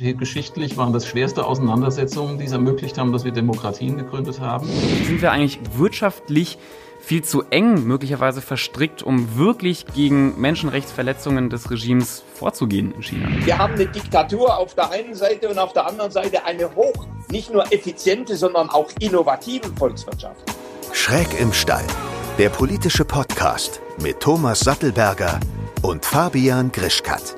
Geschichtlich waren das schwerste Auseinandersetzungen, die es ermöglicht haben, dass wir Demokratien gegründet haben. Sind wir eigentlich wirtschaftlich viel zu eng möglicherweise verstrickt, um wirklich gegen Menschenrechtsverletzungen des Regimes vorzugehen in China? Wir haben eine Diktatur auf der einen Seite und auf der anderen Seite eine hoch, nicht nur effiziente, sondern auch innovative Volkswirtschaft. Schräg im Stall, der politische Podcast mit Thomas Sattelberger und Fabian Grischkat.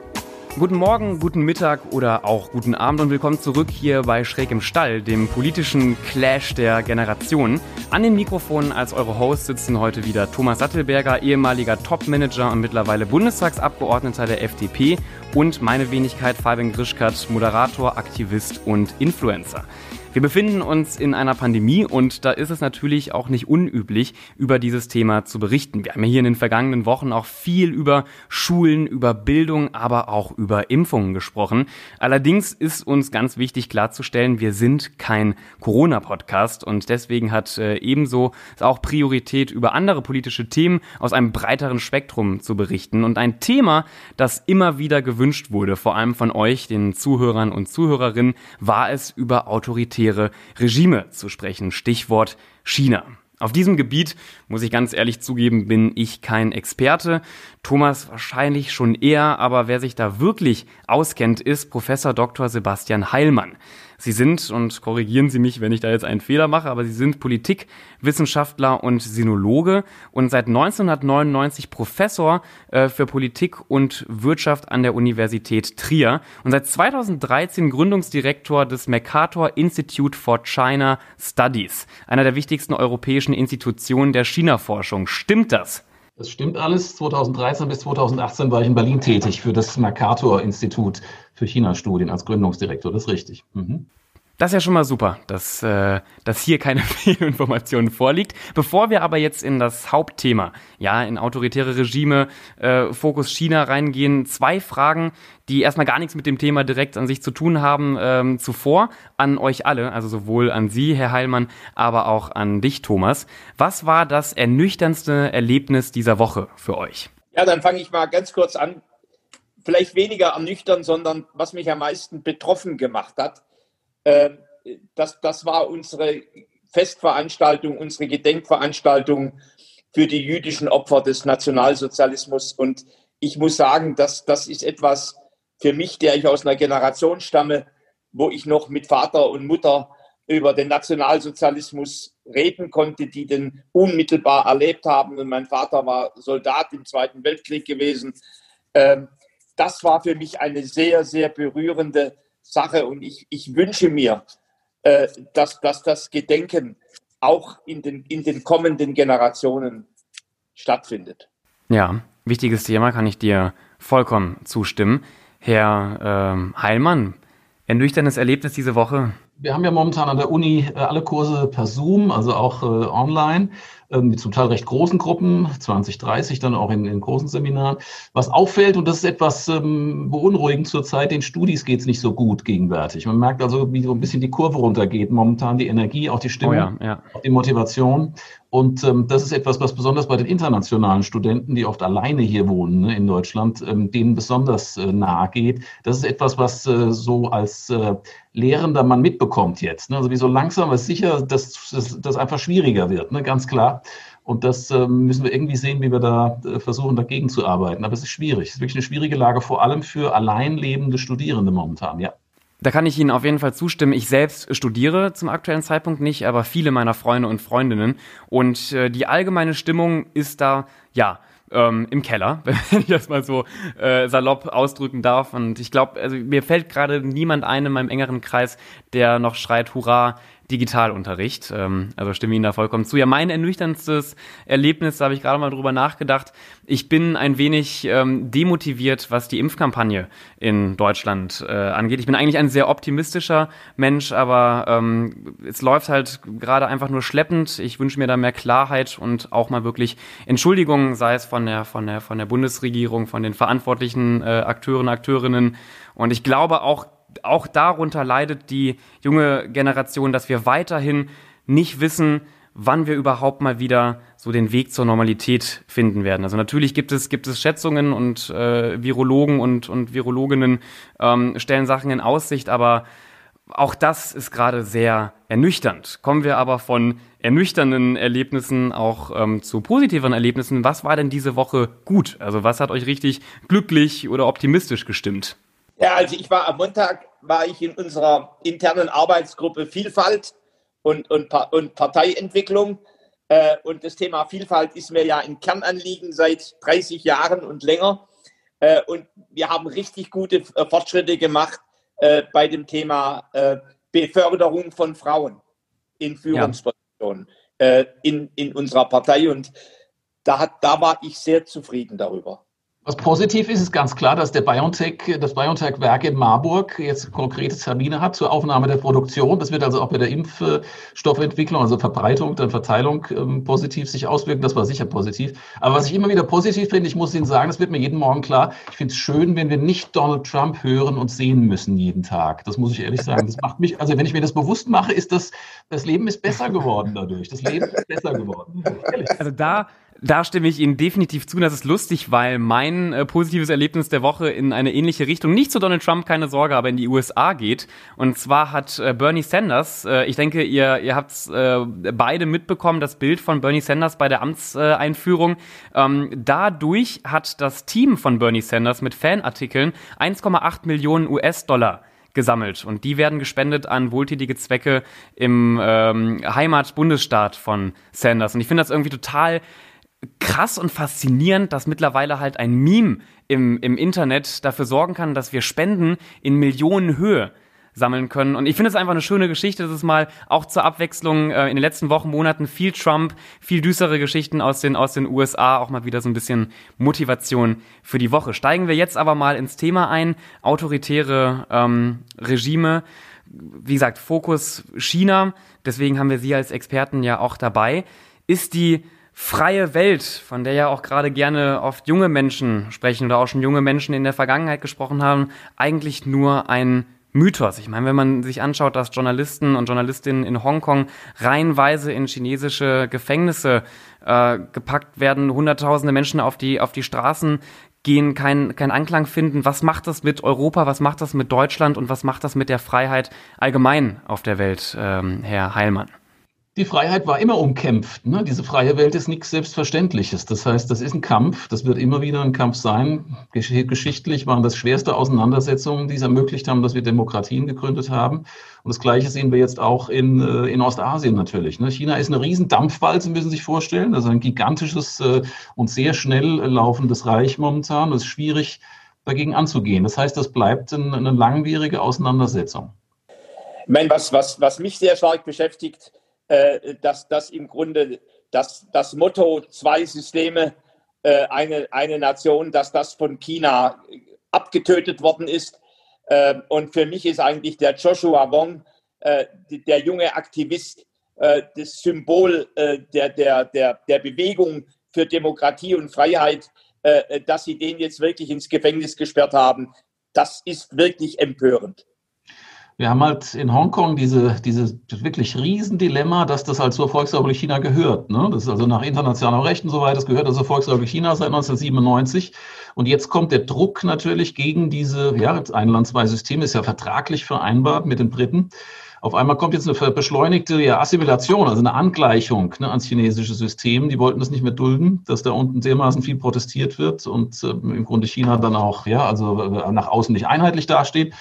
Guten Morgen, guten Mittag oder auch guten Abend und willkommen zurück hier bei Schräg im Stall, dem politischen Clash der Generationen. An den Mikrofonen als eure Hosts sitzen heute wieder Thomas Sattelberger, ehemaliger Topmanager und mittlerweile Bundestagsabgeordneter der FDP und meine Wenigkeit Fabian Grischkat, Moderator, Aktivist und Influencer. Wir befinden uns in einer Pandemie und da ist es natürlich auch nicht unüblich, über dieses Thema zu berichten. Wir haben ja hier in den vergangenen Wochen auch viel über Schulen, über Bildung, aber auch über Impfungen gesprochen. Allerdings ist uns ganz wichtig klarzustellen, wir sind kein Corona-Podcast und deswegen hat äh, ebenso auch Priorität, über andere politische Themen aus einem breiteren Spektrum zu berichten. Und ein Thema, das immer wieder gewünscht wurde, vor allem von euch, den Zuhörern und Zuhörerinnen, war es über Autorität autoritäre Regime zu sprechen. Stichwort China. Auf diesem Gebiet, muss ich ganz ehrlich zugeben, bin ich kein Experte. Thomas wahrscheinlich schon eher, aber wer sich da wirklich auskennt, ist Professor Dr. Sebastian Heilmann. Sie sind, und korrigieren Sie mich, wenn ich da jetzt einen Fehler mache, aber Sie sind Politikwissenschaftler und Sinologe und seit 1999 Professor äh, für Politik und Wirtschaft an der Universität Trier und seit 2013 Gründungsdirektor des Mercator Institute for China Studies, einer der wichtigsten europäischen Institutionen der China-Forschung. Stimmt das? Das stimmt alles. 2013 bis 2018 war ich in Berlin tätig für das Mercator-Institut für China-Studien als Gründungsdirektor. Das ist richtig. Mhm. Das ist ja schon mal super, dass, äh, dass hier keine Fehlinformation vorliegt. Bevor wir aber jetzt in das Hauptthema, ja, in autoritäre Regime, äh, Fokus China reingehen, zwei Fragen, die erstmal gar nichts mit dem Thema direkt an sich zu tun haben, ähm, zuvor an euch alle, also sowohl an Sie, Herr Heilmann, aber auch an dich, Thomas. Was war das ernüchterndste Erlebnis dieser Woche für euch? Ja, dann fange ich mal ganz kurz an. Vielleicht weniger ernüchternd, sondern was mich am meisten betroffen gemacht hat ähm, das, das war unsere Festveranstaltung, unsere Gedenkveranstaltung für die jüdischen Opfer des Nationalsozialismus. Und ich muss sagen, dass das ist etwas für mich, der ich aus einer Generation stamme, wo ich noch mit Vater und Mutter über den Nationalsozialismus reden konnte, die den unmittelbar erlebt haben. Und mein Vater war Soldat im Zweiten Weltkrieg gewesen. Ähm, das war für mich eine sehr, sehr berührende Sache und ich, ich wünsche mir, äh, dass, dass das Gedenken auch in den, in den kommenden Generationen stattfindet. Ja, wichtiges Thema, kann ich dir vollkommen zustimmen. Herr ähm, Heilmann, ernüchterndes Erlebnis diese Woche? Wir haben ja momentan an der Uni äh, alle Kurse per Zoom, also auch äh, online mit zum Teil recht großen Gruppen, 20, 30 dann auch in, in großen Seminaren. Was auffällt, und das ist etwas ähm, beunruhigend zurzeit, den Studis geht es nicht so gut gegenwärtig. Man merkt also, wie so ein bisschen die Kurve runtergeht, momentan die Energie, auch die Stimmung, oh ja, ja. auch die Motivation. Und ähm, das ist etwas, was besonders bei den internationalen Studenten, die oft alleine hier wohnen ne, in Deutschland, ähm, denen besonders äh, nahe geht. Das ist etwas, was äh, so als äh, Lehrender man mitbekommt jetzt. Ne? Also wie so langsam, aber sicher, dass das einfach schwieriger wird, ne? ganz klar. Und das äh, müssen wir irgendwie sehen, wie wir da äh, versuchen, dagegen zu arbeiten. Aber es ist schwierig. Es ist wirklich eine schwierige Lage, vor allem für allein lebende Studierende momentan, ja. Da kann ich Ihnen auf jeden Fall zustimmen. Ich selbst studiere zum aktuellen Zeitpunkt nicht, aber viele meiner Freunde und Freundinnen. Und äh, die allgemeine Stimmung ist da, ja, ähm, im Keller, wenn ich das mal so äh, salopp ausdrücken darf. Und ich glaube, also mir fällt gerade niemand ein in meinem engeren Kreis, der noch schreit, hurra, Digitalunterricht. Ähm, also stimme Ihnen da vollkommen zu. Ja, mein ernüchterndstes Erlebnis, da habe ich gerade mal drüber nachgedacht. Ich bin ein wenig ähm, demotiviert, was die Impfkampagne in Deutschland äh, angeht. Ich bin eigentlich ein sehr optimistischer Mensch, aber ähm, es läuft halt gerade einfach nur schleppend. Ich wünsche mir da mehr Klarheit und auch mal wirklich Entschuldigungen, sei es von der, von der, von der Bundesregierung, von den verantwortlichen äh, Akteuren, Akteurinnen. Und ich glaube auch auch darunter leidet die junge Generation, dass wir weiterhin nicht wissen, wann wir überhaupt mal wieder so den Weg zur Normalität finden werden. Also natürlich gibt es, gibt es Schätzungen und äh, Virologen und, und Virologinnen ähm, stellen Sachen in Aussicht, aber auch das ist gerade sehr ernüchternd. Kommen wir aber von ernüchternden Erlebnissen auch ähm, zu positiveren Erlebnissen. Was war denn diese Woche gut? Also was hat euch richtig glücklich oder optimistisch gestimmt? Ja, also ich war am Montag, war ich in unserer internen Arbeitsgruppe Vielfalt und, und, und Parteientwicklung. Äh, und das Thema Vielfalt ist mir ja ein Kernanliegen seit 30 Jahren und länger. Äh, und wir haben richtig gute äh, Fortschritte gemacht bei dem Thema Beförderung von Frauen in Führungspositionen ja. in, in unserer Partei. Und da, hat, da war ich sehr zufrieden darüber. Was positiv ist, ist ganz klar, dass der BioNTech, das BioNTech-Werk in Marburg jetzt konkrete Termine hat zur Aufnahme der Produktion. Das wird also auch bei der Impfstoffentwicklung, also Verbreitung, dann Verteilung ähm, positiv sich auswirken. Das war sicher positiv. Aber was ich immer wieder positiv finde, ich muss Ihnen sagen, das wird mir jeden Morgen klar, ich finde es schön, wenn wir nicht Donald Trump hören und sehen müssen jeden Tag. Das muss ich ehrlich sagen. Das macht mich, also wenn ich mir das bewusst mache, ist das, das Leben ist besser geworden dadurch. Das Leben ist besser geworden. Also da da stimme ich Ihnen definitiv zu. Das ist lustig, weil mein äh, positives Erlebnis der Woche in eine ähnliche Richtung, nicht zu Donald Trump, keine Sorge, aber in die USA geht. Und zwar hat äh, Bernie Sanders, äh, ich denke, ihr, ihr habt äh, beide mitbekommen, das Bild von Bernie Sanders bei der Amtseinführung. Ähm, dadurch hat das Team von Bernie Sanders mit Fanartikeln 1,8 Millionen US-Dollar gesammelt und die werden gespendet an wohltätige Zwecke im ähm, Heimatbundesstaat von Sanders. Und ich finde das irgendwie total krass und faszinierend, dass mittlerweile halt ein Meme im, im Internet dafür sorgen kann, dass wir Spenden in Millionenhöhe sammeln können. Und ich finde es einfach eine schöne Geschichte, dass es mal auch zur Abwechslung äh, in den letzten Wochen, Monaten viel Trump, viel düstere Geschichten aus den, aus den USA, auch mal wieder so ein bisschen Motivation für die Woche. Steigen wir jetzt aber mal ins Thema ein. Autoritäre ähm, Regime. Wie gesagt, Fokus China. Deswegen haben wir Sie als Experten ja auch dabei. Ist die freie Welt, von der ja auch gerade gerne oft junge Menschen sprechen oder auch schon junge Menschen in der Vergangenheit gesprochen haben, eigentlich nur ein Mythos. Ich meine, wenn man sich anschaut, dass Journalisten und Journalistinnen in Hongkong reihenweise in chinesische Gefängnisse äh, gepackt werden, hunderttausende Menschen auf die, auf die Straßen gehen, keinen kein Anklang finden. Was macht das mit Europa? Was macht das mit Deutschland? Und was macht das mit der Freiheit allgemein auf der Welt, ähm, Herr Heilmann? Die Freiheit war immer umkämpft. Ne? Diese freie Welt ist nichts Selbstverständliches. Das heißt, das ist ein Kampf. Das wird immer wieder ein Kampf sein. Geschichtlich waren das schwerste Auseinandersetzungen, die es ermöglicht haben, dass wir Demokratien gegründet haben. Und das Gleiche sehen wir jetzt auch in, äh, in Ostasien natürlich. Ne? China ist eine riesen Dampfwalze, müssen Sie sich vorstellen. Also ein gigantisches äh, und sehr schnell laufendes Reich momentan. Es ist schwierig, dagegen anzugehen. Das heißt, das bleibt eine langwierige Auseinandersetzung. Ich meine, was, was, was mich sehr stark beschäftigt, äh, dass das im Grunde das, das Motto zwei Systeme, äh, eine, eine Nation, dass das von China abgetötet worden ist. Äh, und für mich ist eigentlich der Joshua Wong, äh, der junge Aktivist, äh, das Symbol äh, der, der, der, der Bewegung für Demokratie und Freiheit, dass sie den jetzt wirklich ins Gefängnis gesperrt haben. Das ist wirklich empörend. Wir haben halt in Hongkong diese, dieses wirklich Riesendilemma, dass das halt zur Volksrepublik China gehört. Ne? Das ist also nach internationalem Recht und so weiter, das gehört also Volksrepublik China seit 1997. Und jetzt kommt der Druck natürlich gegen diese, ja, ein Land, zwei Systeme ist ja vertraglich vereinbart mit den Briten. Auf einmal kommt jetzt eine beschleunigte ja, Assimilation, also eine Angleichung ne, ans chinesische System. Die wollten das nicht mehr dulden, dass da unten dermaßen viel protestiert wird und äh, im Grunde China dann auch, ja, also äh, nach außen nicht einheitlich dasteht.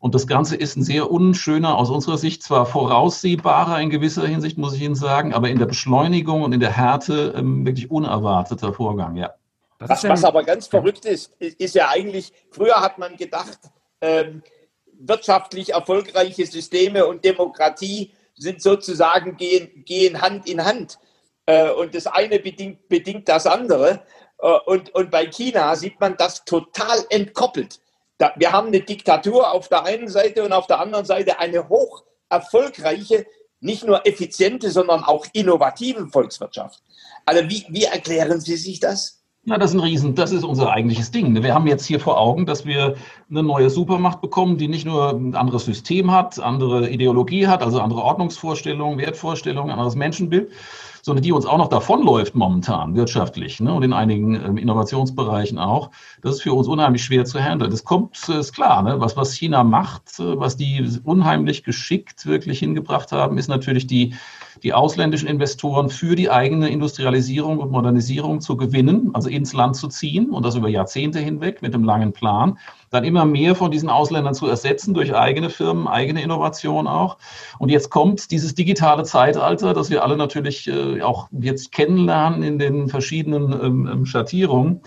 Und das Ganze ist ein sehr unschöner, aus unserer Sicht zwar voraussehbarer in gewisser Hinsicht, muss ich Ihnen sagen, aber in der Beschleunigung und in der Härte ähm, wirklich unerwarteter Vorgang, ja. Was, was, aber ganz verrückt ist, ist ja eigentlich, früher hat man gedacht, ähm, wirtschaftlich erfolgreiche Systeme und Demokratie sind sozusagen gehen, gehen Hand in Hand. Äh, und das eine bedingt, bedingt das andere. Äh, und, und bei China sieht man das total entkoppelt da, wir haben eine Diktatur auf der einen Seite und auf der anderen Seite eine hoch erfolgreiche, nicht nur effiziente, sondern auch innovative Volkswirtschaft. Also wie, wie erklären Sie sich das? Na, das ist ein Riesen, das ist unser eigentliches Ding. Wir haben jetzt hier vor Augen, dass wir eine neue Supermacht bekommen, die nicht nur ein anderes System hat, andere Ideologie hat, also andere Ordnungsvorstellungen, Wertvorstellungen, anderes Menschenbild, sondern die uns auch noch davonläuft momentan wirtschaftlich ne, und in einigen ähm, Innovationsbereichen auch. Das ist für uns unheimlich schwer zu handeln. Das kommt, äh, ist klar, ne, was, was China macht, äh, was die unheimlich geschickt wirklich hingebracht haben, ist natürlich die, die ausländischen Investoren für die eigene Industrialisierung und Modernisierung zu gewinnen, also ins Land zu ziehen und das über Jahrzehnte hinweg mit einem langen Plan dann immer mehr von diesen Ausländern zu ersetzen durch eigene Firmen, eigene Innovation auch. Und jetzt kommt dieses digitale Zeitalter, das wir alle natürlich äh, auch jetzt kennenlernen in den verschiedenen ähm, ähm, Schattierungen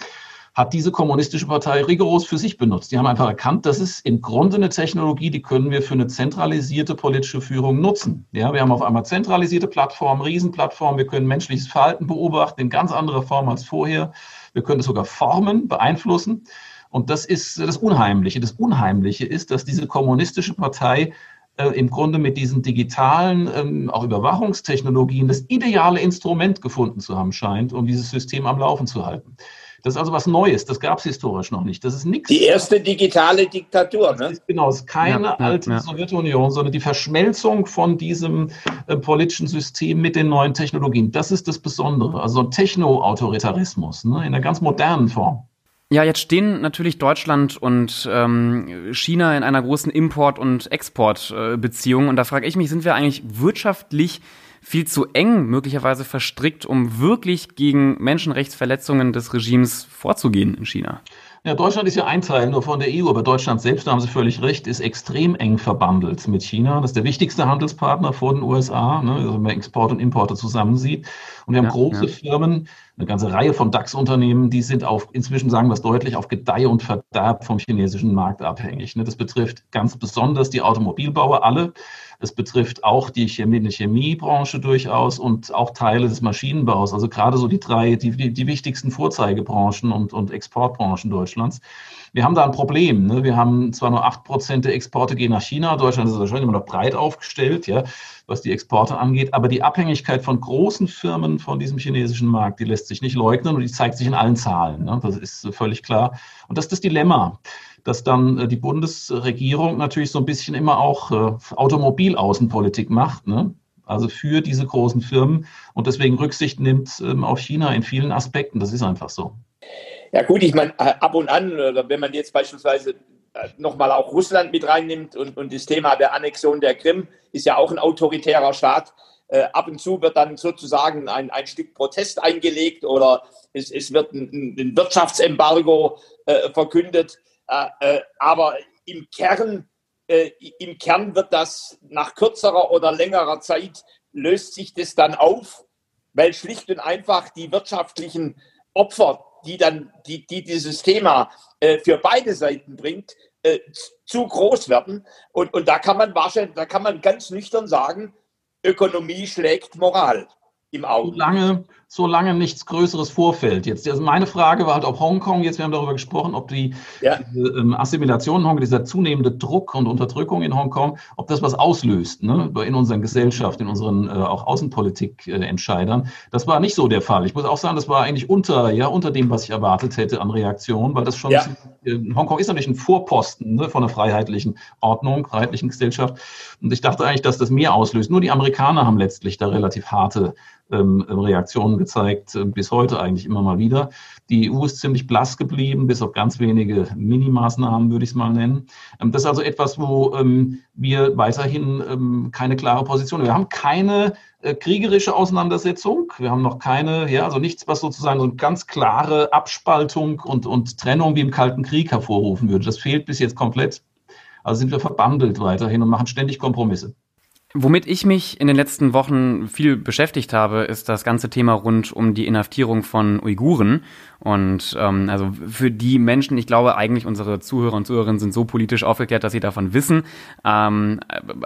hat diese kommunistische Partei rigoros für sich benutzt. Die haben einfach erkannt, das ist im Grunde eine Technologie, die können wir für eine zentralisierte politische Führung nutzen. Ja, wir haben auf einmal zentralisierte Plattformen, Riesenplattformen, wir können menschliches Verhalten beobachten in ganz anderer Form als vorher. Wir können es sogar formen, beeinflussen. Und das ist das Unheimliche. Das Unheimliche ist, dass diese kommunistische Partei äh, im Grunde mit diesen digitalen, ähm, auch Überwachungstechnologien das ideale Instrument gefunden zu haben scheint, um dieses System am Laufen zu halten. Das ist also was Neues, das gab es historisch noch nicht. Das ist nichts. Die erste digitale Diktatur, ne? Ist, genau, es ist keine ja, alte ja. Sowjetunion, sondern die Verschmelzung von diesem äh, politischen System mit den neuen Technologien. Das ist das Besondere. Also ein Techno-Autoritarismus ne, in einer ganz modernen Form. Ja, jetzt stehen natürlich Deutschland und ähm, China in einer großen Import- und Exportbeziehung. Äh, und da frage ich mich, sind wir eigentlich wirtschaftlich viel zu eng möglicherweise verstrickt, um wirklich gegen Menschenrechtsverletzungen des Regimes vorzugehen in China? Ja, Deutschland ist ja ein Teil nur von der EU, aber Deutschland selbst, da haben Sie völlig recht, ist extrem eng verbandelt mit China. Das ist der wichtigste Handelspartner vor den USA, ne, also wenn man Export und Importe zusammensieht. Und wir haben ja, große ja. Firmen, eine ganze Reihe von DAX-Unternehmen, die sind auf, inzwischen sagen wir es deutlich, auf Gedeih und Verderb vom chinesischen Markt abhängig. Ne? Das betrifft ganz besonders die Automobilbauer, alle. Es betrifft auch die Chemie, Chemiebranche durchaus und auch Teile des Maschinenbaus. Also gerade so die drei, die, die, die wichtigsten Vorzeigebranchen und, und Exportbranchen Deutschlands. Wir haben da ein Problem. Ne? Wir haben zwar nur acht Prozent der Exporte gehen nach China. Deutschland ist wahrscheinlich immer noch breit aufgestellt, ja, was die Exporte angeht. Aber die Abhängigkeit von großen Firmen von diesem chinesischen Markt, die lässt sich nicht leugnen und die zeigt sich in allen Zahlen. Ne? Das ist völlig klar. Und das ist das Dilemma dass dann äh, die Bundesregierung natürlich so ein bisschen immer auch äh, Automobilaußenpolitik macht, ne? also für diese großen Firmen und deswegen Rücksicht nimmt ähm, auf China in vielen Aspekten. Das ist einfach so. Ja gut, ich meine, äh, ab und an, wenn man jetzt beispielsweise äh, nochmal auch Russland mit reinnimmt und, und das Thema der Annexion der Krim ist ja auch ein autoritärer Staat. Äh, ab und zu wird dann sozusagen ein, ein Stück Protest eingelegt oder es, es wird ein, ein Wirtschaftsembargo äh, verkündet. Äh, äh, aber im Kern, im Kern wird das nach kürzerer oder längerer Zeit löst sich das dann auf, weil schlicht und einfach die wirtschaftlichen Opfer die dann, die, die dieses Thema äh, für beide Seiten bringt, äh, zu groß werden. Und, und da kann man wahrscheinlich, da kann man ganz nüchtern sagen, Ökonomie schlägt Moral im Auge. Solange, solange nichts Größeres vorfällt. Jetzt also meine Frage war halt, ob Hongkong, jetzt wir haben darüber gesprochen, ob die ja. diese, ähm, Assimilation in Hongkong, dieser zunehmende Druck und Unterdrückung in Hongkong, ob das was auslöst ne, in unseren Gesellschaft, in unseren äh, auch Außenpolitik-Entscheidern. Äh, das war nicht so der Fall. Ich muss auch sagen, das war eigentlich unter, ja, unter dem, was ich erwartet hätte an Reaktion, weil das schon, ja. äh, Hongkong ist natürlich ein Vorposten ne, von einer freiheitlichen Ordnung, freiheitlichen Gesellschaft. Und ich dachte eigentlich, dass das mehr auslöst. Nur die Amerikaner haben letztlich da relativ harte Reaktionen gezeigt, äh, bis heute eigentlich immer mal wieder. Die EU ist ziemlich blass geblieben, bis auf ganz wenige Minimaßnahmen, würde ich es mal nennen. Ähm, das ist also etwas, wo ähm, wir weiterhin ähm, keine klare Position haben. Wir haben keine äh, kriegerische Auseinandersetzung. Wir haben noch keine, ja, also nichts, was sozusagen so eine ganz klare Abspaltung und, und Trennung wie im Kalten Krieg hervorrufen würde. Das fehlt bis jetzt komplett. Also sind wir verbandelt weiterhin und machen ständig Kompromisse. Womit ich mich in den letzten Wochen viel beschäftigt habe, ist das ganze Thema rund um die Inhaftierung von Uiguren. Und ähm, also für die Menschen, ich glaube eigentlich unsere Zuhörer und Zuhörerinnen sind so politisch aufgeklärt, dass sie davon wissen. Ähm,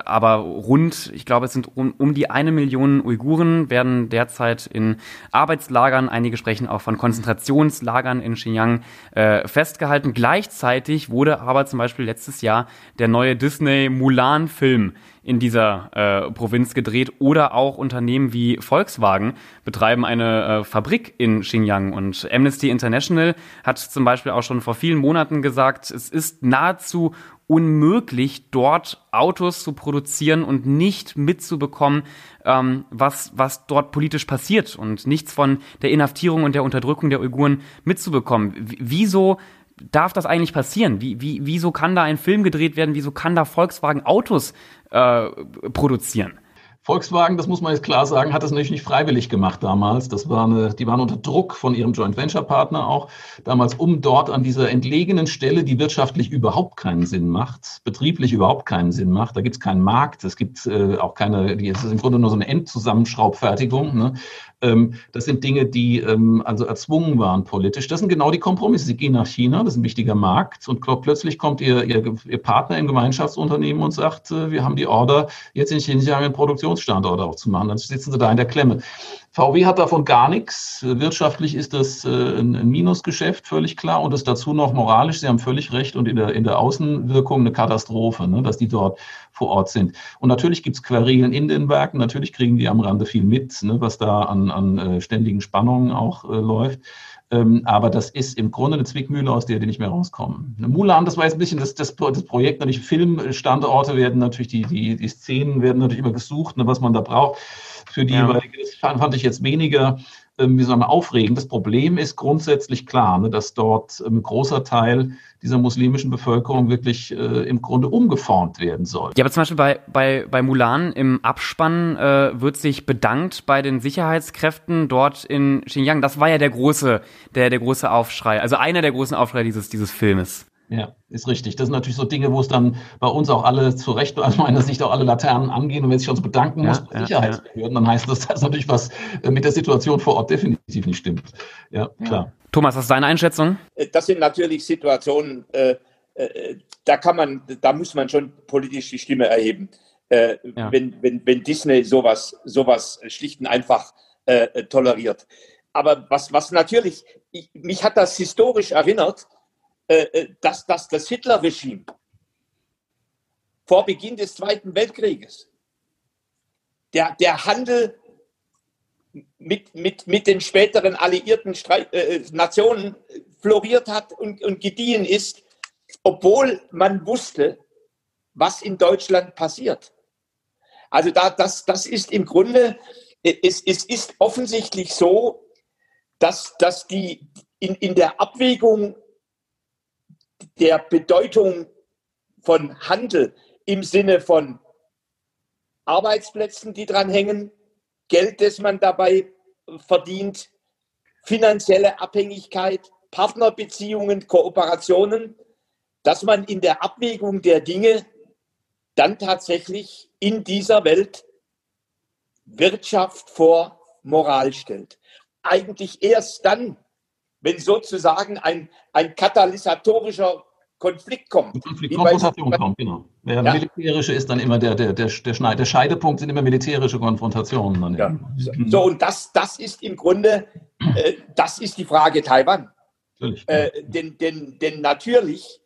aber rund, ich glaube, es sind um, um die eine Million Uiguren werden derzeit in Arbeitslagern, einige sprechen auch von Konzentrationslagern in Xinjiang äh, festgehalten. Gleichzeitig wurde aber zum Beispiel letztes Jahr der neue Disney Mulan-Film in dieser äh, Provinz gedreht oder auch Unternehmen wie Volkswagen betreiben eine äh, Fabrik in Xinjiang und Amnesty International hat zum Beispiel auch schon vor vielen Monaten gesagt, es ist nahezu unmöglich, dort Autos zu produzieren und nicht mitzubekommen, ähm, was, was dort politisch passiert und nichts von der Inhaftierung und der Unterdrückung der Uiguren mitzubekommen. W wieso darf das eigentlich passieren? Wie, wie, wieso kann da ein Film gedreht werden? Wieso kann da Volkswagen Autos äh, produzieren? Volkswagen, das muss man jetzt klar sagen, hat das natürlich nicht freiwillig gemacht damals. Das war eine, die waren unter Druck von ihrem Joint Venture Partner auch damals, um dort an dieser entlegenen Stelle, die wirtschaftlich überhaupt keinen Sinn macht, betrieblich überhaupt keinen Sinn macht. Da gibt es keinen Markt, es gibt äh, auch keine, es ist im Grunde nur so eine Endzusammenschraubfertigung. Ne? Ähm, das sind Dinge, die ähm, also erzwungen waren politisch. Das sind genau die Kompromisse. Sie gehen nach China, das ist ein wichtiger Markt, und plötzlich kommt ihr, ihr, ihr Partner im Gemeinschaftsunternehmen und sagt, äh, wir haben die Order, jetzt in Xinjiang einen Produktionsstandort aufzumachen. Dann sitzen sie da in der Klemme. VW hat davon gar nichts. Wirtschaftlich ist das äh, ein Minusgeschäft, völlig klar. Und das dazu noch moralisch, Sie haben völlig recht, und in der, in der Außenwirkung eine Katastrophe, ne, dass die dort vor Ort sind. Und natürlich gibt es Querelen in den Werken, natürlich kriegen die am Rande viel mit, ne, was da an, an äh, ständigen Spannungen auch äh, läuft. Ähm, aber das ist im Grunde eine Zwickmühle, aus der die nicht mehr rauskommen. Mulan, das war jetzt ein bisschen das, das, das Projekt, natürlich Filmstandorte werden natürlich, die, die, die Szenen werden natürlich immer gesucht, ne, was man da braucht für die ja. jeweilige. Das fand ich jetzt weniger wie soll man aufregen. Das Problem ist grundsätzlich klar, ne, dass dort ein großer Teil dieser muslimischen Bevölkerung wirklich äh, im Grunde umgeformt werden soll. Ja, aber zum Beispiel bei, bei, bei Mulan im Abspann äh, wird sich bedankt bei den Sicherheitskräften dort in Xinjiang. Das war ja der große, der, der große Aufschrei, also einer der großen Aufschrei dieses, dieses Filmes. Ja, ist richtig. Das sind natürlich so Dinge, wo es dann bei uns auch alle zu Recht, aus meiner Sicht auch alle Laternen angehen. Und wenn sich uns bedanken ja, muss bei ja, Sicherheitsbehörden, dann heißt das, dass natürlich was äh, mit der Situation vor Ort definitiv nicht stimmt. Ja, klar. Thomas, was ist deine Einschätzung? Äh, das sind natürlich Situationen, äh, äh, da kann man, da muss man schon politisch die Stimme erheben. Äh, ja. wenn, wenn, wenn Disney sowas, sowas schlicht und einfach äh, toleriert. Aber was, was natürlich, ich, mich hat das historisch erinnert, äh, äh, dass, dass das Hitler-Regime vor Beginn des Zweiten Weltkrieges der, der Handel mit, mit, mit den späteren alliierten Streit, äh, Nationen floriert hat und, und gediehen ist, obwohl man wusste, was in Deutschland passiert. Also da, das, das ist im Grunde, es, es ist offensichtlich so, dass, dass die in, in der Abwägung der Bedeutung von Handel im Sinne von Arbeitsplätzen, die dran hängen, Geld, das man dabei verdient, finanzielle Abhängigkeit, Partnerbeziehungen, Kooperationen, dass man in der Abwägung der Dinge dann tatsächlich in dieser Welt Wirtschaft vor Moral stellt. Eigentlich erst dann, wenn sozusagen ein, ein katalysatorischer Konflikt kommt. Konflikt, Konfrontation kommt, genau. Der ja. militärische ist dann immer der, der, der, der, der Scheidepunkt sind immer militärische Konfrontationen. Dann ja. Mhm. So, und das, das ist im Grunde, äh, das ist die Frage Taiwan. Natürlich. Äh, denn, denn, denn natürlich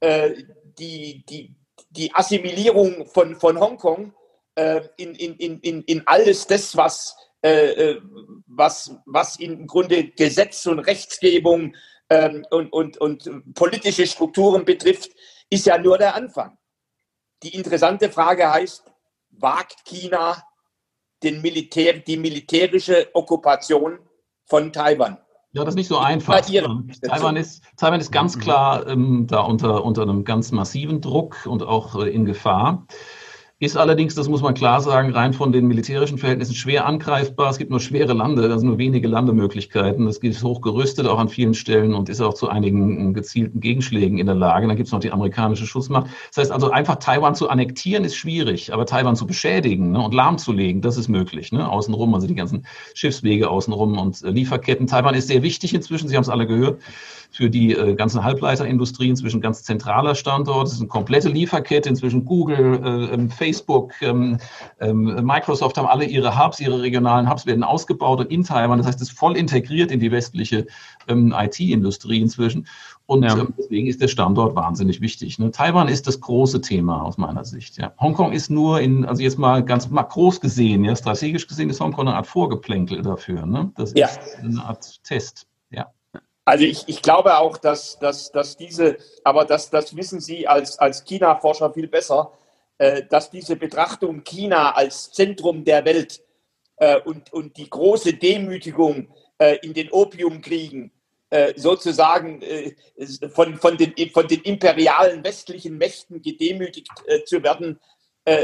äh, die, die, die Assimilierung von, von Hongkong äh, in, in, in, in alles das, was äh, äh, was, was im Grunde Gesetz und Rechtsgebung ähm, und, und, und politische Strukturen betrifft, ist ja nur der Anfang. Die interessante Frage heißt, wagt China den Militär, die militärische Okkupation von Taiwan? Ja, das ist nicht so einfach. Taiwan ist, Taiwan ist ganz klar ähm, da unter, unter einem ganz massiven Druck und auch äh, in Gefahr. Ist allerdings, das muss man klar sagen, rein von den militärischen Verhältnissen schwer angreifbar. Es gibt nur schwere Lande, also nur wenige Landemöglichkeiten. Es ist hoch gerüstet auch an vielen Stellen und ist auch zu einigen gezielten Gegenschlägen in der Lage. Dann gibt es noch die amerikanische Schutzmacht. Das heißt also, einfach Taiwan zu annektieren ist schwierig, aber Taiwan zu beschädigen ne, und lahmzulegen, das ist möglich. Ne? Außenrum, also die ganzen Schiffswege außenrum und äh, Lieferketten. Taiwan ist sehr wichtig inzwischen, Sie haben es alle gehört für die äh, ganzen Halbleiterindustrie inzwischen ganz zentraler Standort. Es ist eine komplette Lieferkette, inzwischen Google, äh, ähm, Facebook, Facebook, ähm, ähm, Microsoft haben alle ihre Hubs, ihre regionalen Hubs werden ausgebaut und in Taiwan. Das heißt, es ist voll integriert in die westliche ähm, IT-Industrie inzwischen. Und ja. ähm, deswegen ist der Standort wahnsinnig wichtig. Ne? Taiwan ist das große Thema aus meiner Sicht. Ja. Hongkong ist nur in, also jetzt mal ganz mal groß gesehen, ja, strategisch gesehen ist Hongkong eine Art Vorgeplänkel dafür. Ne? Das ja. ist eine Art Test. Ja. Also ich, ich glaube auch, dass, dass, dass diese, aber das, das wissen Sie als, als China-Forscher viel besser, äh, dass diese Betrachtung China als Zentrum der Welt äh, und, und die große Demütigung äh, in den Opiumkriegen äh, sozusagen äh, von, von, den, von den imperialen westlichen Mächten gedemütigt äh, zu werden,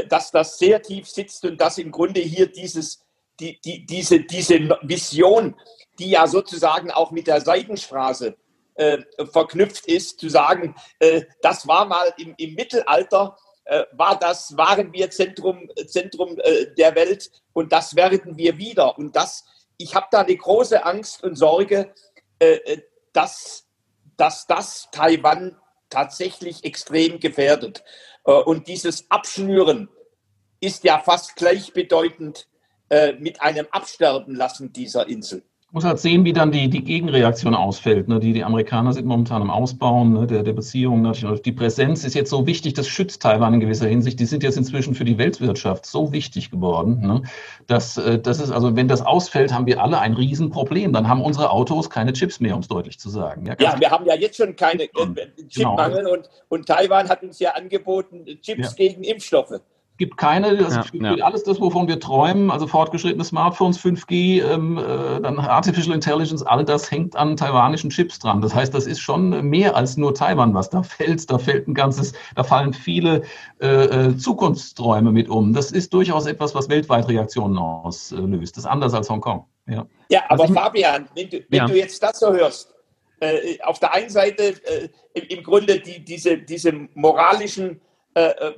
dass das sehr tief sitzt und dass im Grunde hier dieses, die, die, diese, diese Vision, die ja sozusagen auch mit der Seidenstraße äh, verknüpft ist, zu sagen, äh, das war mal im, im Mittelalter, äh, war das, waren wir Zentrum, Zentrum der Welt und das werden wir wieder. Und das, ich habe da eine große Angst und Sorge, äh, äh, dass, dass das Taiwan tatsächlich extrem gefährdet. Äh, und dieses Abschnüren ist ja fast gleichbedeutend mit einem Absterben lassen dieser Insel muss halt sehen, wie dann die, die Gegenreaktion ausfällt. Ne? Die, die Amerikaner sind momentan im Ausbauen ne? der, der Beziehungen. Die Präsenz ist jetzt so wichtig, das schützt Taiwan in gewisser Hinsicht. Die sind jetzt inzwischen für die Weltwirtschaft so wichtig geworden, ne? dass äh, das ist, also wenn das ausfällt, haben wir alle ein Riesenproblem. Dann haben unsere Autos keine Chips mehr, um es deutlich zu sagen. Ja, ja wir haben ja jetzt schon keine äh, Chipmangel genau. und, und Taiwan hat uns ja angeboten Chips ja. gegen Impfstoffe gibt keine, also ja, ja. alles das, wovon wir träumen, also fortgeschrittene Smartphones, 5G, ähm, äh, dann Artificial Intelligence, all das hängt an taiwanischen Chips dran. Das heißt, das ist schon mehr als nur Taiwan, was da fällt. Da fällt ein ganzes, da fallen viele äh, äh Zukunftsträume mit um. Das ist durchaus etwas, was weltweit Reaktionen auslöst. Das ist anders als Hongkong. Ja, ja aber ich, Fabian, wenn, du, wenn ja. du jetzt das so hörst, äh, auf der einen Seite äh, im Grunde die, diese, diese moralischen äh, äh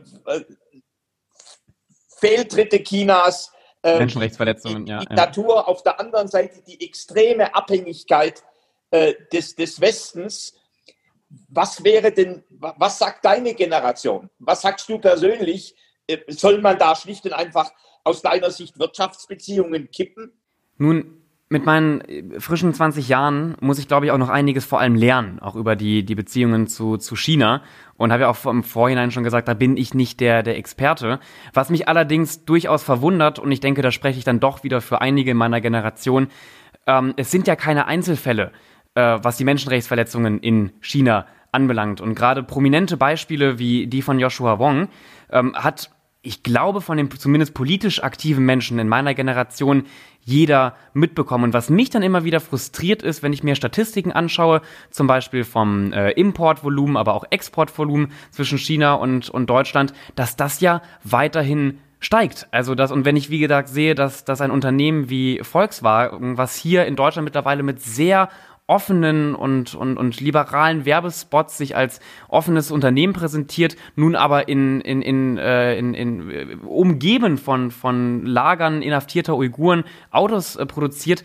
Fehltritte Chinas, äh, Menschenrechtsverletzungen, die, die Diktatur, ja. auf der anderen Seite die extreme Abhängigkeit äh, des, des Westens. Was wäre denn, was sagt deine Generation? Was sagst du persönlich? Äh, soll man da schlicht und einfach aus deiner Sicht Wirtschaftsbeziehungen kippen? Nun, mit meinen äh, frischen 20 Jahren muss ich, glaube ich, auch noch einiges vor allem lernen, auch über die, die Beziehungen zu, zu China. Und habe ja auch im Vorhinein schon gesagt, da bin ich nicht der, der Experte. Was mich allerdings durchaus verwundert, und ich denke, da spreche ich dann doch wieder für einige in meiner Generation, ähm, es sind ja keine Einzelfälle, äh, was die Menschenrechtsverletzungen in China anbelangt. Und gerade prominente Beispiele wie die von Joshua Wong ähm, hat ich glaube, von den zumindest politisch aktiven Menschen in meiner Generation jeder mitbekommen. Und was mich dann immer wieder frustriert ist, wenn ich mir Statistiken anschaue, zum Beispiel vom äh, Importvolumen, aber auch Exportvolumen zwischen China und, und Deutschland, dass das ja weiterhin steigt. Also das, und wenn ich wie gesagt sehe, dass, dass ein Unternehmen wie Volkswagen, was hier in Deutschland mittlerweile mit sehr offenen und, und, und liberalen Werbespots sich als offenes Unternehmen präsentiert, nun aber in, in, in, äh, in, in äh, umgeben von, von Lagern inhaftierter Uiguren Autos äh, produziert,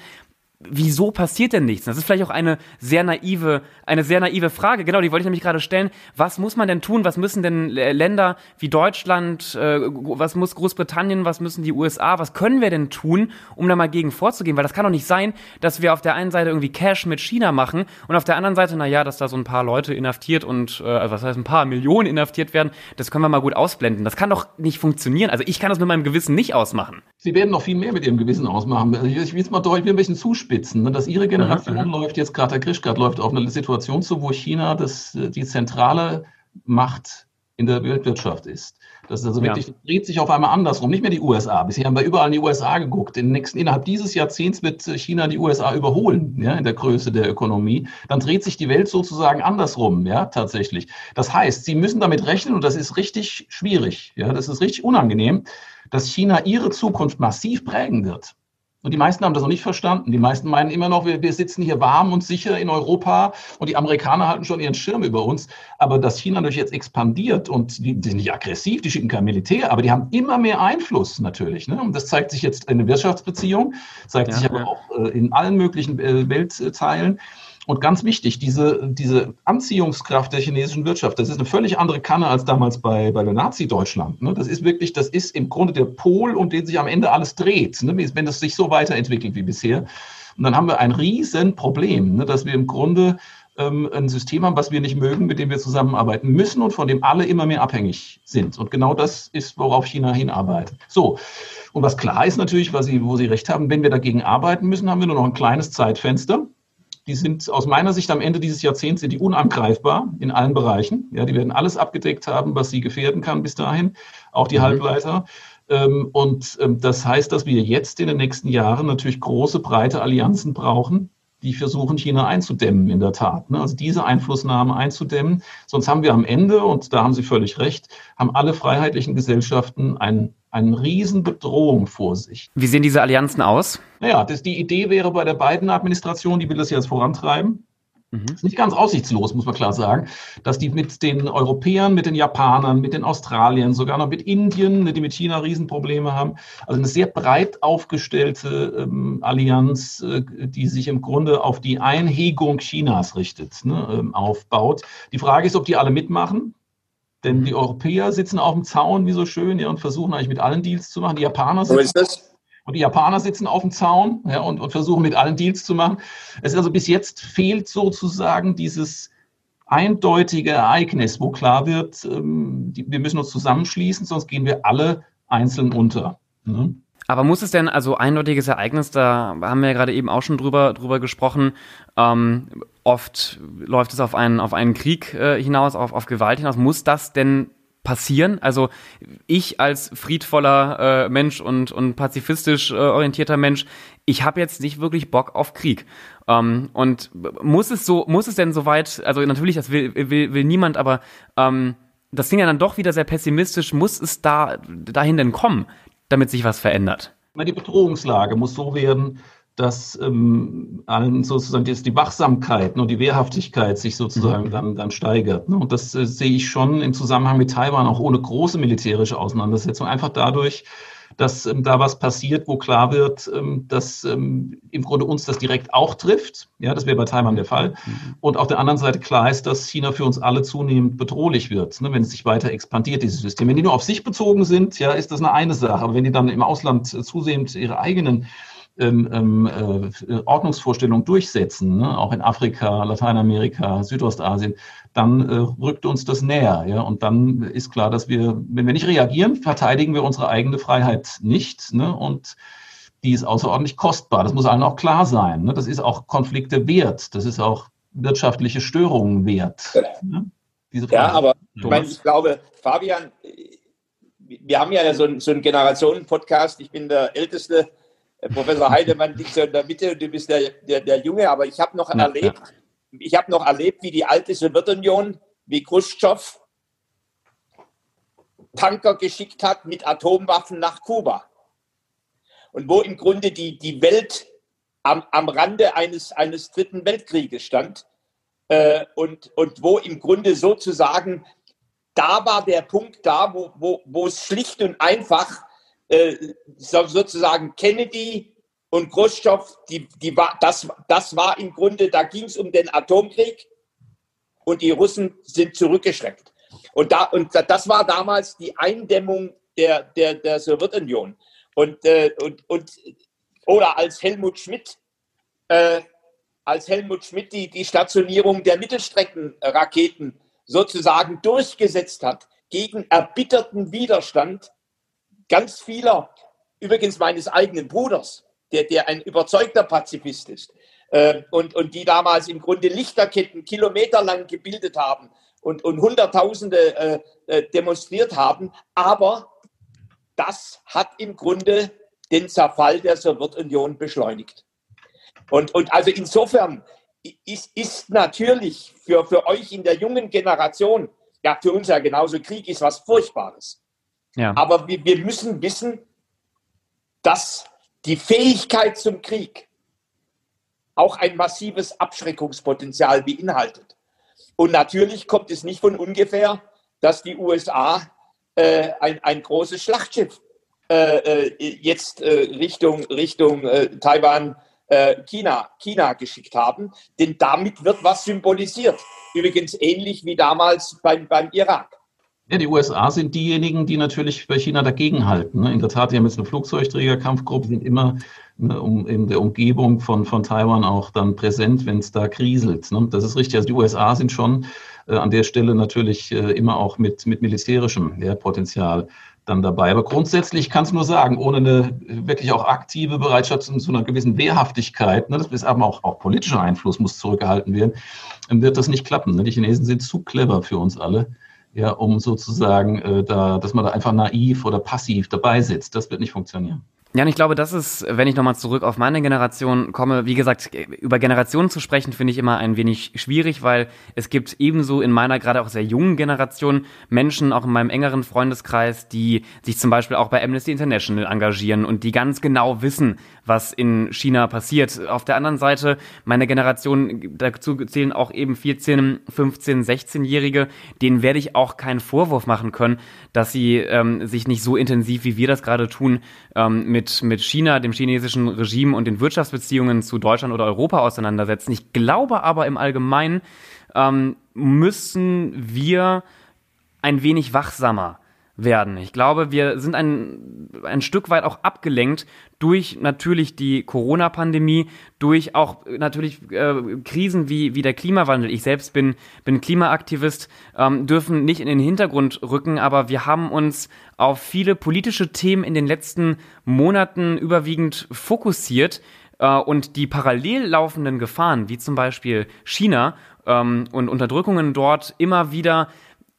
wieso passiert denn nichts? Das ist vielleicht auch eine sehr naive, eine sehr naive Frage. Genau, die wollte ich nämlich gerade stellen. Was muss man denn tun? Was müssen denn Länder wie Deutschland, äh, was muss Großbritannien, was müssen die USA, was können wir denn tun, um da mal gegen vorzugehen? Weil das kann doch nicht sein, dass wir auf der einen Seite irgendwie Cash mit China machen und auf der anderen Seite, na ja, dass da so ein paar Leute inhaftiert und, äh, also was heißt ein paar Millionen inhaftiert werden, das können wir mal gut ausblenden. Das kann doch nicht funktionieren. Also ich kann das mit meinem Gewissen nicht ausmachen. Sie werden noch viel mehr mit Ihrem Gewissen ausmachen. Ich will es mal deutlich ein bisschen zuspitzen, ne? dass Ihre Generation aha, aha. läuft jetzt gerade, Herr Krischgart läuft auf eine Situation zu, wo China das, die zentrale Macht in der Weltwirtschaft ist. Das ist also wirklich, ja. dreht sich auf einmal andersrum, nicht mehr die USA. Bisher haben wir überall in die USA geguckt. In nächsten, innerhalb dieses Jahrzehnts wird China die USA überholen, ja, in der Größe der Ökonomie. Dann dreht sich die Welt sozusagen andersrum, ja, tatsächlich. Das heißt, Sie müssen damit rechnen, und das ist richtig schwierig, ja, das ist richtig unangenehm, dass China ihre Zukunft massiv prägen wird. Und die meisten haben das noch nicht verstanden. Die meisten meinen immer noch, wir, wir, sitzen hier warm und sicher in Europa und die Amerikaner halten schon ihren Schirm über uns. Aber dass China natürlich jetzt expandiert und die, die sind nicht aggressiv, die schicken kein Militär, aber die haben immer mehr Einfluss natürlich. Ne? Und das zeigt sich jetzt in den Wirtschaftsbeziehungen, zeigt ja, sich aber ja. auch äh, in allen möglichen äh, Weltteilen. Und ganz wichtig, diese, diese Anziehungskraft der chinesischen Wirtschaft, das ist eine völlig andere Kanne als damals bei, bei der Nazi-Deutschland. Ne? Das ist wirklich, das ist im Grunde der Pol, um den sich am Ende alles dreht, ne? wenn es sich so weiterentwickelt wie bisher. Und dann haben wir ein Riesenproblem, ne? dass wir im Grunde ähm, ein System haben, was wir nicht mögen, mit dem wir zusammenarbeiten müssen und von dem alle immer mehr abhängig sind. Und genau das ist, worauf China hinarbeitet. So. Und was klar ist natürlich, was Sie, wo Sie recht haben, wenn wir dagegen arbeiten müssen, haben wir nur noch ein kleines Zeitfenster die sind aus meiner Sicht am Ende dieses Jahrzehnts sind die unangreifbar in allen Bereichen. Ja, die werden alles abgedeckt haben, was sie gefährden kann bis dahin, auch die mhm. Halbleiter. Ähm, und ähm, das heißt, dass wir jetzt in den nächsten Jahren natürlich große, breite Allianzen brauchen, die versuchen, China einzudämmen, in der Tat. Ne? Also diese Einflussnahme einzudämmen. Sonst haben wir am Ende, und da haben Sie völlig recht, haben alle freiheitlichen Gesellschaften ein eine Riesenbedrohung vor sich. Wie sehen diese Allianzen aus? Naja, das, die Idee wäre bei der beiden Administration, die will das jetzt vorantreiben. Mhm. Ist nicht ganz aussichtslos, muss man klar sagen, dass die mit den Europäern, mit den Japanern, mit den Australiern, sogar noch mit Indien, ne, die mit China Riesenprobleme haben. Also eine sehr breit aufgestellte ähm, Allianz, äh, die sich im Grunde auf die Einhegung Chinas richtet, ne, ähm, aufbaut. Die Frage ist, ob die alle mitmachen. Denn die Europäer sitzen auf dem Zaun, wie so schön, ja, und versuchen eigentlich mit allen Deals zu machen. Die Japaner sitzen, so ist das. Und die Japaner sitzen auf dem Zaun ja, und, und versuchen mit allen Deals zu machen. Es ist also bis jetzt fehlt sozusagen dieses eindeutige Ereignis, wo klar wird, ähm, die, wir müssen uns zusammenschließen, sonst gehen wir alle einzeln unter. Ne? Aber muss es denn, also eindeutiges Ereignis, da haben wir ja gerade eben auch schon drüber, drüber gesprochen, ähm, oft läuft es auf einen, auf einen Krieg äh, hinaus, auf, auf Gewalt hinaus. Muss das denn passieren? Also ich als friedvoller äh, Mensch und, und pazifistisch äh, orientierter Mensch, ich habe jetzt nicht wirklich Bock auf Krieg. Ähm, und muss es so, muss es denn soweit, also natürlich, das will, will, will niemand, aber ähm, das klingt ja dann doch wieder sehr pessimistisch, muss es da dahin denn kommen, damit sich was verändert? Die Bedrohungslage muss so werden, dass ähm, allen sozusagen die, die Wachsamkeit und die Wehrhaftigkeit sich sozusagen mhm. dann, dann steigert. Ne? Und das äh, sehe ich schon im Zusammenhang mit Taiwan auch ohne große militärische Auseinandersetzung. Einfach dadurch, dass ähm, da was passiert, wo klar wird, ähm, dass ähm, im Grunde uns das direkt auch trifft. Ja, das wäre bei Taiwan der Fall. Mhm. Und auf der anderen Seite klar ist, dass China für uns alle zunehmend bedrohlich wird, ne, wenn es sich weiter expandiert, dieses System. Wenn die nur auf sich bezogen sind, ja, ist das eine eine Sache. Aber wenn die dann im Ausland äh, zusehends ihre eigenen ähm, äh, Ordnungsvorstellungen durchsetzen, ne? auch in Afrika, Lateinamerika, Südostasien, dann äh, rückt uns das näher. Ja? Und dann ist klar, dass wir, wenn wir nicht reagieren, verteidigen wir unsere eigene Freiheit nicht. Ne? Und die ist außerordentlich kostbar. Das muss allen auch klar sein. Ne? Das ist auch Konflikte wert. Das ist auch wirtschaftliche Störungen wert. Ne? ja, aber ich, meine, ich glaube, Fabian, wir haben ja so einen, so einen Generationen-Podcast. Ich bin der Älteste Professor Heidemann liegt so in der Mitte und du bist der, der, der Junge, aber ich habe noch ja, erlebt, ja. ich habe noch erlebt, wie die alte Sowjetunion, wie Khrushchev Tanker geschickt hat mit Atomwaffen nach Kuba. Und wo im Grunde die, die Welt am, am Rande eines, eines dritten Weltkrieges stand. Äh, und, und wo im Grunde sozusagen, da war der Punkt da, wo, wo, wo es schlicht und einfach äh, sozusagen Kennedy und Khrushchev, die, die war, das, das war im Grunde, da ging es um den Atomkrieg und die Russen sind zurückgeschreckt. Und, da, und das war damals die Eindämmung der, der, der Sowjetunion. Und, äh, und, und, oder als Helmut Schmidt, äh, als Helmut Schmidt die, die Stationierung der Mittelstreckenraketen sozusagen durchgesetzt hat gegen erbitterten Widerstand ganz vieler, übrigens meines eigenen Bruders, der, der ein überzeugter Pazifist ist, äh, und, und die damals im Grunde Lichterketten kilometerlang gebildet haben und, und Hunderttausende äh, äh, demonstriert haben. Aber das hat im Grunde den Zerfall der Sowjetunion beschleunigt. Und, und also insofern ist, ist natürlich für, für euch in der jungen Generation, ja, für uns ja genauso, Krieg ist was Furchtbares. Ja. Aber wir, wir müssen wissen, dass die Fähigkeit zum Krieg auch ein massives Abschreckungspotenzial beinhaltet. Und natürlich kommt es nicht von ungefähr, dass die USA äh, ein, ein großes Schlachtschiff äh, äh, jetzt äh, Richtung, Richtung äh, Taiwan äh, China, China geschickt haben, denn damit wird was symbolisiert. Übrigens ähnlich wie damals beim, beim Irak. Ja, die USA sind diejenigen, die natürlich bei China dagegenhalten. Ne? In der Tat, die haben jetzt eine Flugzeugträgerkampfgruppe, sind immer ne, in der Umgebung von, von Taiwan auch dann präsent, wenn es da kriselt. Ne? Das ist richtig. Also die USA sind schon äh, an der Stelle natürlich äh, immer auch mit, mit militärischem Potenzial dann dabei. Aber grundsätzlich kann es nur sagen, ohne eine wirklich auch aktive Bereitschaft zu, einer gewissen Wehrhaftigkeit, das ist aber auch, auch politischer Einfluss muss zurückgehalten werden, wird das nicht klappen. Die Chinesen sind zu clever für uns alle ja, um sozusagen äh, da, dass man da einfach naiv oder passiv dabei sitzt. Das wird nicht funktionieren. Ja, und ich glaube, das ist, wenn ich nochmal zurück auf meine Generation komme, wie gesagt, über Generationen zu sprechen, finde ich immer ein wenig schwierig, weil es gibt ebenso in meiner gerade auch sehr jungen Generation Menschen, auch in meinem engeren Freundeskreis, die sich zum Beispiel auch bei Amnesty International engagieren und die ganz genau wissen, was in China passiert. Auf der anderen Seite, meine Generation, dazu zählen auch eben 14, 15, 16-Jährige, denen werde ich auch keinen Vorwurf machen können, dass sie ähm, sich nicht so intensiv, wie wir das gerade tun, ähm, mit, mit China, dem chinesischen Regime und den Wirtschaftsbeziehungen zu Deutschland oder Europa auseinandersetzen. Ich glaube aber im Allgemeinen ähm, müssen wir ein wenig wachsamer werden. Ich glaube, wir sind ein, ein Stück weit auch abgelenkt durch natürlich die Corona-Pandemie, durch auch natürlich äh, Krisen wie, wie der Klimawandel. Ich selbst bin, bin Klimaaktivist, ähm, dürfen nicht in den Hintergrund rücken, aber wir haben uns auf viele politische Themen in den letzten Monaten überwiegend fokussiert äh, und die parallel laufenden Gefahren, wie zum Beispiel China ähm, und Unterdrückungen dort immer wieder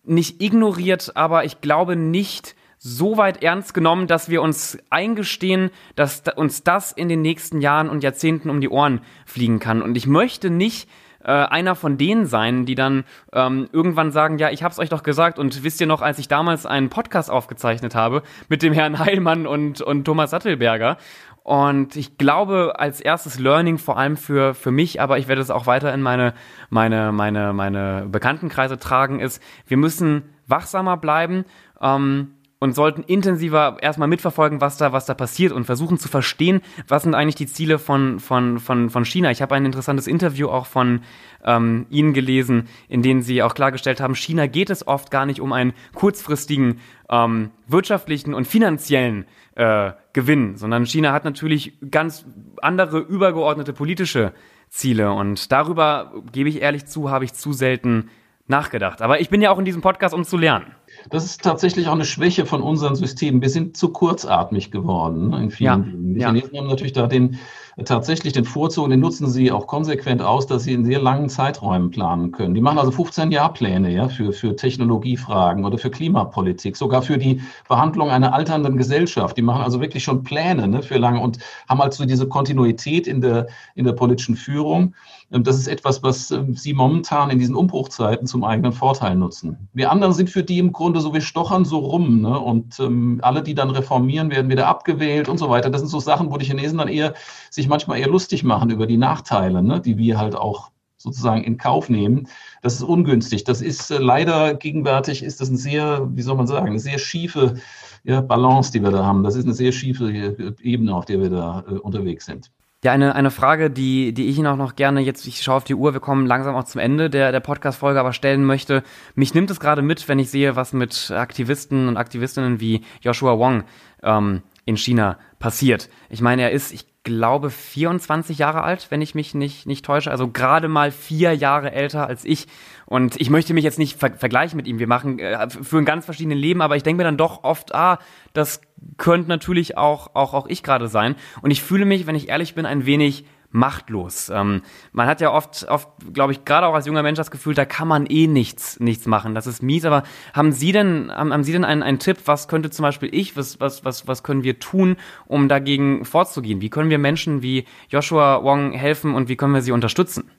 nicht ignoriert, aber ich glaube nicht so weit ernst genommen, dass wir uns eingestehen, dass uns das in den nächsten Jahren und Jahrzehnten um die Ohren fliegen kann. Und ich möchte nicht äh, einer von denen sein, die dann ähm, irgendwann sagen, ja, ich hab's euch doch gesagt und wisst ihr noch, als ich damals einen Podcast aufgezeichnet habe mit dem Herrn Heilmann und, und Thomas Sattelberger und ich glaube, als erstes Learning, vor allem für, für mich, aber ich werde es auch weiter in meine, meine, meine, meine Bekanntenkreise tragen, ist, wir müssen wachsamer bleiben. Ähm, und sollten intensiver erstmal mitverfolgen, was da, was da passiert und versuchen zu verstehen, was sind eigentlich die Ziele von, von, von, von China. Ich habe ein interessantes Interview auch von ähm, Ihnen gelesen, in dem Sie auch klargestellt haben, China geht es oft gar nicht um einen kurzfristigen ähm, wirtschaftlichen und finanziellen äh, Gewinn, sondern China hat natürlich ganz andere übergeordnete politische Ziele und darüber, gebe ich ehrlich zu, habe ich zu selten nachgedacht. Aber ich bin ja auch in diesem Podcast, um zu lernen. Das ist tatsächlich auch eine Schwäche von unseren Systemen. Wir sind zu kurzatmig geworden in vielen ja, Dingen. Die ja. Chinesen haben natürlich da den, tatsächlich den Vorzug und den nutzen sie auch konsequent aus, dass sie in sehr langen Zeiträumen planen können. Die machen also 15-Jahr-Pläne ja, für, für Technologiefragen oder für Klimapolitik, sogar für die Behandlung einer alternden Gesellschaft. Die machen also wirklich schon Pläne ne, für lange und haben halt so diese Kontinuität in der, in der politischen Führung. Ähm, das ist etwas, was ähm, sie momentan in diesen Umbruchzeiten zum eigenen Vorteil nutzen. Wir anderen sind für die im Grunde so, wir stochern so rum ne? und ähm, alle, die dann reformieren, werden wieder abgewählt und so weiter. Das sind so Sachen, wo die Chinesen dann eher sich manchmal eher lustig machen über die Nachteile, ne? die wir halt auch sozusagen in Kauf nehmen. Das ist ungünstig. Das ist äh, leider gegenwärtig ist das ein sehr, wie soll man sagen, eine sehr schiefe ja, Balance, die wir da haben. Das ist eine sehr schiefe äh, Ebene, auf der wir da äh, unterwegs sind. Ja, eine, eine Frage, die, die ich Ihnen auch noch gerne jetzt, ich schaue auf die Uhr, wir kommen langsam auch zum Ende der, der Podcast-Folge, aber stellen möchte. Mich nimmt es gerade mit, wenn ich sehe, was mit Aktivisten und Aktivistinnen wie Joshua Wong ähm, in China passiert. Ich meine, er ist, ich glaube, 24 Jahre alt, wenn ich mich nicht, nicht täusche. Also gerade mal vier Jahre älter als ich. Und ich möchte mich jetzt nicht ver vergleichen mit ihm. Wir machen, äh, führen ganz verschiedene Leben, aber ich denke mir dann doch oft, ah, das könnte natürlich auch, auch, auch ich gerade sein. Und ich fühle mich, wenn ich ehrlich bin, ein wenig machtlos. Ähm, man hat ja oft, oft, glaube ich, gerade auch als junger Mensch das Gefühl, da kann man eh nichts, nichts machen. Das ist mies. Aber haben Sie denn, haben, haben Sie denn einen, einen Tipp? Was könnte zum Beispiel ich, was, was, was, was können wir tun, um dagegen vorzugehen? Wie können wir Menschen wie Joshua Wong helfen und wie können wir sie unterstützen?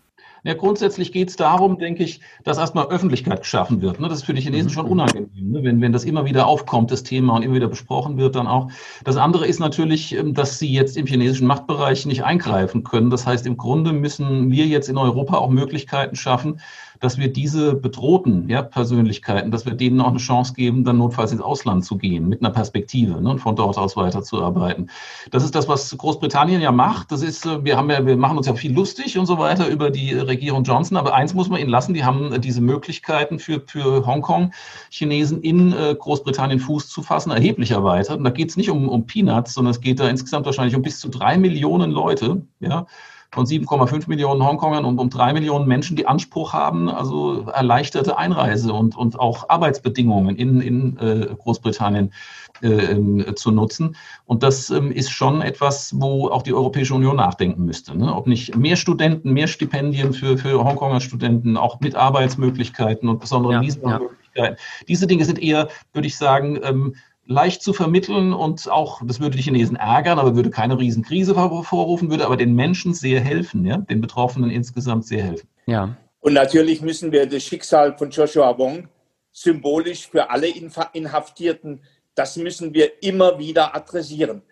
Ja, grundsätzlich geht es darum, denke ich, dass erstmal Öffentlichkeit geschaffen wird. Ne? Das ist für die Chinesen mhm. schon unangenehm, ne? wenn, wenn das immer wieder aufkommt, das Thema und immer wieder besprochen wird dann auch. Das andere ist natürlich, ähm, dass sie jetzt im chinesischen Machtbereich nicht eingreifen können. Das heißt, im Grunde müssen wir jetzt in Europa auch Möglichkeiten schaffen, dass wir diese bedrohten ja, Persönlichkeiten, dass wir denen auch eine Chance geben, dann notfalls ins Ausland zu gehen, mit einer Perspektive ne, und von dort aus weiterzuarbeiten. Das ist das, was Großbritannien ja macht. Das ist, äh, wir haben ja, wir machen uns ja viel lustig und so weiter über die Regierung Johnson, aber eins muss man ihnen lassen, die haben diese Möglichkeiten für, für Hongkong-Chinesen in äh, Großbritannien Fuß zu fassen, erheblich erweitert. Und da geht es nicht um, um Peanuts, sondern es geht da insgesamt wahrscheinlich um bis zu drei Millionen Leute, ja, von 7,5 Millionen Hongkongern und um drei Millionen Menschen, die Anspruch haben, also erleichterte Einreise und, und auch Arbeitsbedingungen in, in äh, Großbritannien äh, ähm, zu nutzen. Und das ähm, ist schon etwas, wo auch die Europäische Union nachdenken müsste. Ne? Ob nicht mehr Studenten, mehr Stipendien für, für Hongkonger Studenten, auch mit Arbeitsmöglichkeiten und besonderen ja. Ja. Diese Dinge sind eher, würde ich sagen, ähm, leicht zu vermitteln und auch, das würde die Chinesen ärgern, aber würde keine Riesenkrise hervorrufen, würde aber den Menschen sehr helfen, ja, den Betroffenen insgesamt sehr helfen. Ja. Und natürlich müssen wir das Schicksal von Joshua Wong symbolisch für alle Inhaftierten, das müssen wir immer wieder adressieren.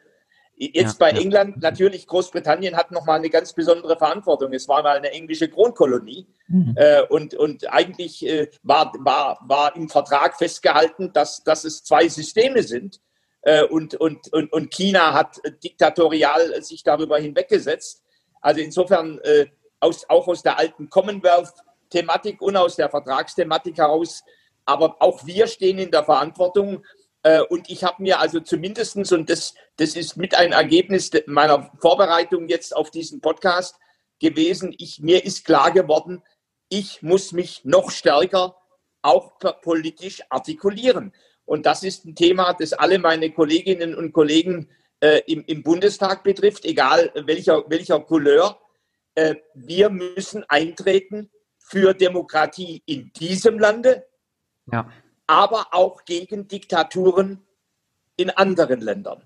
Jetzt ja, bei ja. England, natürlich, Großbritannien hat nochmal eine ganz besondere Verantwortung. Es war mal eine englische Kronkolonie mhm. äh, und, und eigentlich äh, war, war, war im Vertrag festgehalten, dass, dass es zwei Systeme sind. Äh, und, und, und, und China hat diktatorial sich darüber hinweggesetzt. Also insofern äh, aus, auch aus der alten Commonwealth-Thematik und aus der Vertragsthematik heraus. Aber auch wir stehen in der Verantwortung, äh, und ich habe mir also zumindestens und das, das ist mit ein Ergebnis meiner Vorbereitung jetzt auf diesen Podcast gewesen, ich, mir ist klar geworden, ich muss mich noch stärker auch politisch artikulieren. Und das ist ein Thema, das alle meine Kolleginnen und Kollegen äh, im, im, Bundestag betrifft, egal welcher, welcher Couleur. Äh, wir müssen eintreten für Demokratie in diesem Lande. Ja aber auch gegen Diktaturen in anderen Ländern.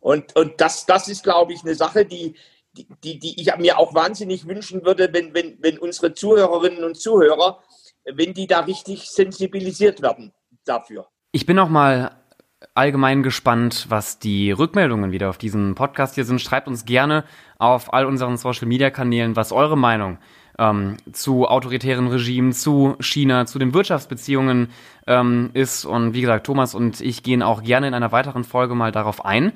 Und, und das, das ist, glaube ich, eine Sache, die, die, die ich mir auch wahnsinnig wünschen würde, wenn, wenn, wenn unsere Zuhörerinnen und Zuhörer, wenn die da richtig sensibilisiert werden dafür. Ich bin auch mal allgemein gespannt, was die Rückmeldungen wieder auf diesen Podcast hier sind. Schreibt uns gerne auf all unseren Social Media Kanälen, was eure Meinung ist ähm, zu autoritären Regimen, zu China, zu den Wirtschaftsbeziehungen ähm, ist. Und wie gesagt, Thomas und ich gehen auch gerne in einer weiteren Folge mal darauf ein.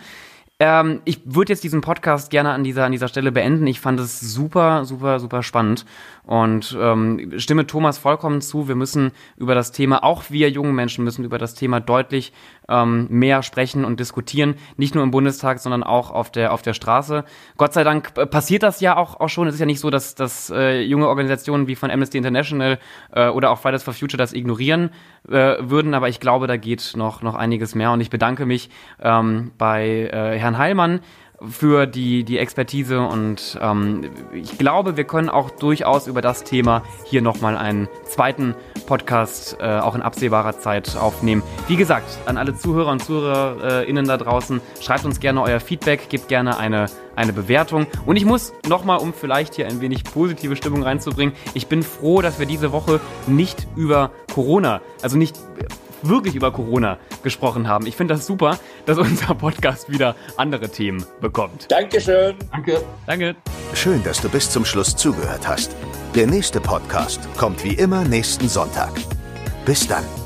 Ähm, ich würde jetzt diesen Podcast gerne an dieser, an dieser Stelle beenden. Ich fand es super, super, super spannend und ähm, stimme Thomas vollkommen zu. Wir müssen über das Thema, auch wir jungen Menschen müssen über das Thema deutlich ähm, mehr sprechen und diskutieren. Nicht nur im Bundestag, sondern auch auf der, auf der Straße. Gott sei Dank passiert das ja auch, auch schon. Es ist ja nicht so, dass, dass äh, junge Organisationen wie von Amnesty International äh, oder auch Fridays for Future das ignorieren äh, würden. Aber ich glaube, da geht noch, noch einiges mehr. Und ich bedanke mich ähm, bei äh, Herrn Heilmann, für die, die Expertise und ähm, ich glaube, wir können auch durchaus über das Thema hier nochmal einen zweiten Podcast äh, auch in absehbarer Zeit aufnehmen. Wie gesagt, an alle Zuhörer und ZuhörerInnen da draußen, schreibt uns gerne euer Feedback, gebt gerne eine, eine Bewertung. Und ich muss nochmal, um vielleicht hier ein wenig positive Stimmung reinzubringen, ich bin froh, dass wir diese Woche nicht über Corona, also nicht wirklich über Corona gesprochen haben. Ich finde das super, dass unser Podcast wieder andere Themen bekommt. Dankeschön. Danke. Danke. Schön, dass du bis zum Schluss zugehört hast. Der nächste Podcast kommt wie immer nächsten Sonntag. Bis dann.